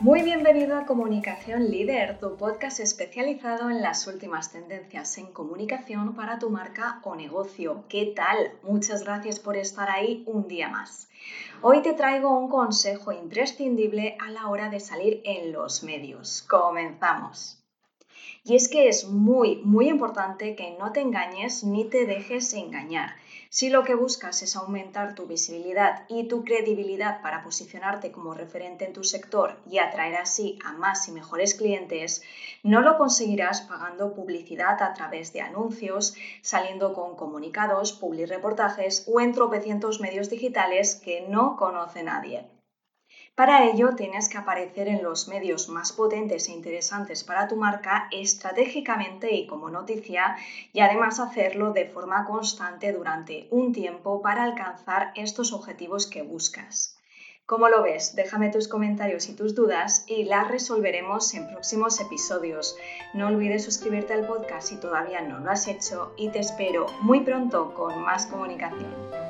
Muy bienvenido a Comunicación Líder, tu podcast especializado en las últimas tendencias en comunicación para tu marca o negocio. ¿Qué tal? Muchas gracias por estar ahí un día más. Hoy te traigo un consejo imprescindible a la hora de salir en los medios. Comenzamos. Y es que es muy, muy importante que no te engañes ni te dejes engañar. Si lo que buscas es aumentar tu visibilidad y tu credibilidad para posicionarte como referente en tu sector y atraer así a más y mejores clientes, no lo conseguirás pagando publicidad a través de anuncios, saliendo con comunicados, publireportajes o en tropecientos medios digitales que no conoce nadie. Para ello tienes que aparecer en los medios más potentes e interesantes para tu marca estratégicamente y como noticia y además hacerlo de forma constante durante un tiempo para alcanzar estos objetivos que buscas. ¿Cómo lo ves? Déjame tus comentarios y tus dudas y las resolveremos en próximos episodios. No olvides suscribirte al podcast si todavía no lo has hecho y te espero muy pronto con más comunicación.